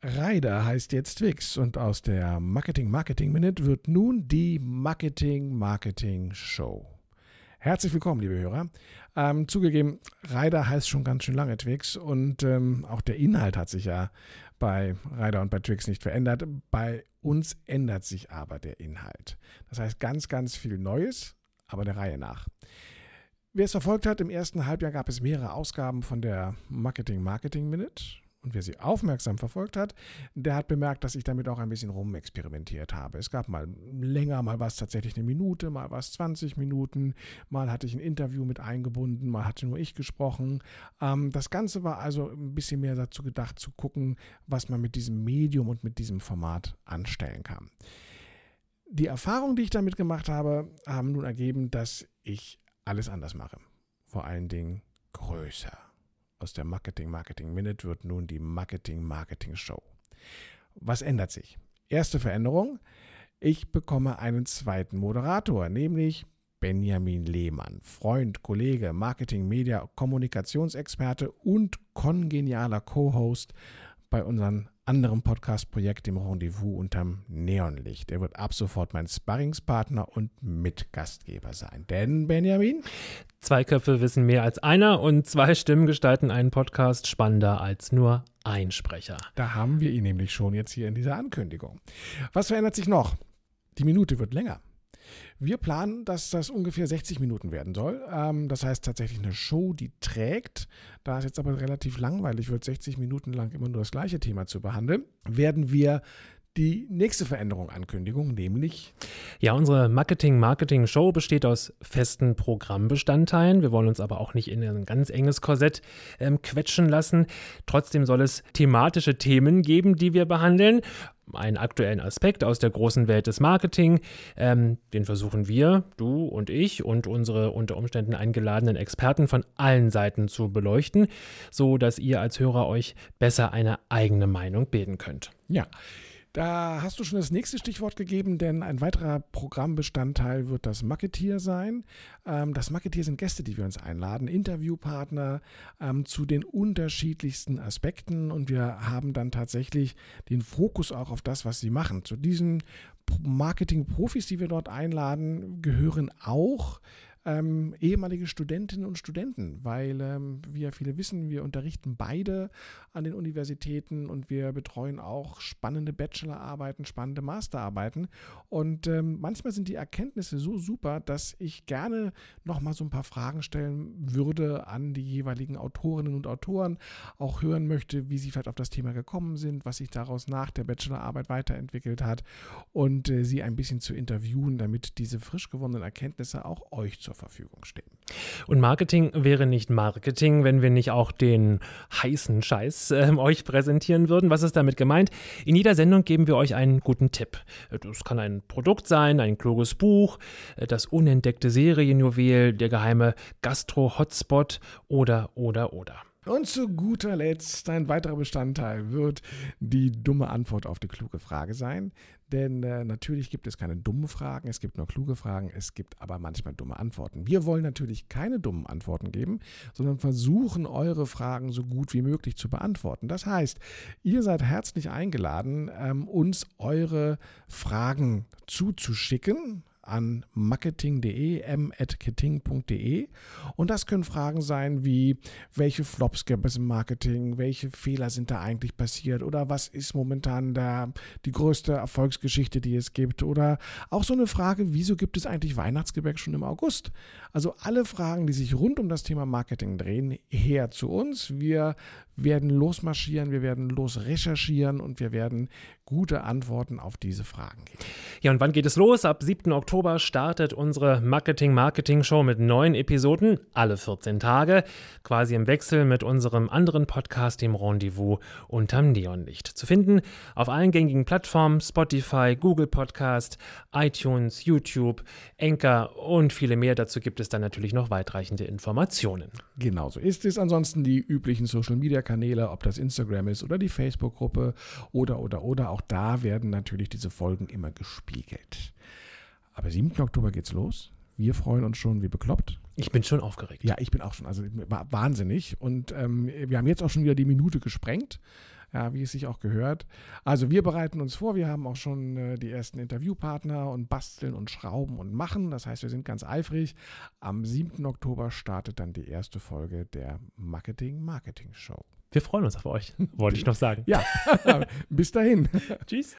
Reider heißt jetzt Twix und aus der Marketing Marketing Minute wird nun die Marketing Marketing Show. Herzlich willkommen, liebe Hörer. Ähm, zugegeben, Reider heißt schon ganz schön lange Twix und ähm, auch der Inhalt hat sich ja bei Reider und bei Twix nicht verändert. Bei uns ändert sich aber der Inhalt. Das heißt ganz, ganz viel Neues, aber der Reihe nach. Wer es verfolgt hat, im ersten Halbjahr gab es mehrere Ausgaben von der Marketing Marketing Minute und wer sie aufmerksam verfolgt hat, der hat bemerkt, dass ich damit auch ein bisschen rumexperimentiert habe. Es gab mal länger, mal was tatsächlich eine Minute, mal was 20 Minuten, mal hatte ich ein Interview mit eingebunden, mal hatte nur ich gesprochen. Ähm, das Ganze war also ein bisschen mehr dazu gedacht, zu gucken, was man mit diesem Medium und mit diesem Format anstellen kann. Die Erfahrungen, die ich damit gemacht habe, haben nun ergeben, dass ich alles anders mache. Vor allen Dingen größer. Aus der Marketing Marketing Minute wird nun die Marketing Marketing Show. Was ändert sich? Erste Veränderung. Ich bekomme einen zweiten Moderator, nämlich Benjamin Lehmann, Freund, Kollege, Marketing, Media, Kommunikationsexperte und kongenialer Co-Host bei unseren anderem Podcast-Projekt, dem Rendezvous unterm Neonlicht. Er wird ab sofort mein Sparringspartner und Mitgastgeber sein. Denn, Benjamin? Zwei Köpfe wissen mehr als einer und zwei Stimmen gestalten einen Podcast spannender als nur ein Sprecher. Da haben wir ihn nämlich schon jetzt hier in dieser Ankündigung. Was verändert sich noch? Die Minute wird länger. Wir planen, dass das ungefähr 60 Minuten werden soll. Ähm, das heißt tatsächlich eine Show, die trägt. Da es jetzt aber relativ langweilig wird, 60 Minuten lang immer nur das gleiche Thema zu behandeln, werden wir die nächste Veränderung Ankündigung, nämlich. Ja, unsere Marketing-Marketing-Show besteht aus festen Programmbestandteilen. Wir wollen uns aber auch nicht in ein ganz enges Korsett ähm, quetschen lassen. Trotzdem soll es thematische Themen geben, die wir behandeln einen aktuellen Aspekt aus der großen Welt des Marketing. Ähm, den versuchen wir, du und ich und unsere unter Umständen eingeladenen Experten von allen Seiten zu beleuchten, so dass ihr als Hörer euch besser eine eigene Meinung bilden könnt. Ja. Da hast du schon das nächste Stichwort gegeben, denn ein weiterer Programmbestandteil wird das Marketeer sein. Ähm, das Marketeer sind Gäste, die wir uns einladen, Interviewpartner ähm, zu den unterschiedlichsten Aspekten und wir haben dann tatsächlich den Fokus auch auf das, was sie machen. Zu diesen Marketing-Profis, die wir dort einladen, gehören auch ähm, ehemalige Studentinnen und Studenten, weil, ähm, wie ja viele wissen, wir unterrichten beide an den Universitäten und wir betreuen auch spannende Bachelorarbeiten, spannende Masterarbeiten. Und ähm, manchmal sind die Erkenntnisse so super, dass ich gerne nochmal so ein paar Fragen stellen würde an die jeweiligen Autorinnen und Autoren, auch hören möchte, wie sie vielleicht auf das Thema gekommen sind, was sich daraus nach der Bachelorarbeit weiterentwickelt hat und äh, sie ein bisschen zu interviewen, damit diese frisch gewonnenen Erkenntnisse auch euch zur Verfügung stehen. Und Marketing wäre nicht Marketing, wenn wir nicht auch den heißen Scheiß äh, euch präsentieren würden. Was ist damit gemeint? In jeder Sendung geben wir euch einen guten Tipp. Das kann ein Produkt sein, ein kluges Buch, äh, das unentdeckte Serienjuwel, der geheime Gastro-Hotspot oder, oder, oder. Und zu guter Letzt, ein weiterer Bestandteil wird die dumme Antwort auf die kluge Frage sein. Denn äh, natürlich gibt es keine dummen Fragen, es gibt nur kluge Fragen, es gibt aber manchmal dumme Antworten. Wir wollen natürlich keine dummen Antworten geben, sondern versuchen, eure Fragen so gut wie möglich zu beantworten. Das heißt, ihr seid herzlich eingeladen, ähm, uns eure Fragen zuzuschicken an marketing.de, m.kitting.de. Und das können Fragen sein wie, welche Flops gab es im Marketing, welche Fehler sind da eigentlich passiert oder was ist momentan da die größte Erfolgsgeschichte, die es gibt oder auch so eine Frage, wieso gibt es eigentlich Weihnachtsgebäck schon im August? Also alle Fragen, die sich rund um das Thema Marketing drehen, her zu uns. Wir werden losmarschieren, wir werden los recherchieren und wir werden gute Antworten auf diese Fragen geben. Ja, und wann geht es los? Ab 7. Oktober startet unsere Marketing-Marketing-Show mit neun Episoden, alle 14 Tage, quasi im Wechsel mit unserem anderen Podcast, dem Rendezvous unterm Neonlicht. Zu finden auf allen gängigen Plattformen, Spotify, Google Podcast, iTunes, YouTube, Anchor und viele mehr. Dazu gibt es dann natürlich noch weitreichende Informationen. Genauso ist es. Ansonsten die üblichen Social-Media-Kanäle, ob das Instagram ist oder die Facebook-Gruppe oder, oder, oder. Auch da werden natürlich diese Folgen immer gespiegelt. Aber 7. Oktober geht's los. Wir freuen uns schon wie bekloppt. Ich bin schon aufgeregt. Ja, ich bin auch schon. Also wahnsinnig. Und ähm, wir haben jetzt auch schon wieder die Minute gesprengt ja, wie es sich auch gehört. Also wir bereiten uns vor, wir haben auch schon äh, die ersten Interviewpartner und basteln und schrauben und machen. Das heißt, wir sind ganz eifrig. Am 7. Oktober startet dann die erste Folge der Marketing Marketing Show. Wir freuen uns auf euch, wollte ich noch sagen. Ja, bis dahin. Tschüss.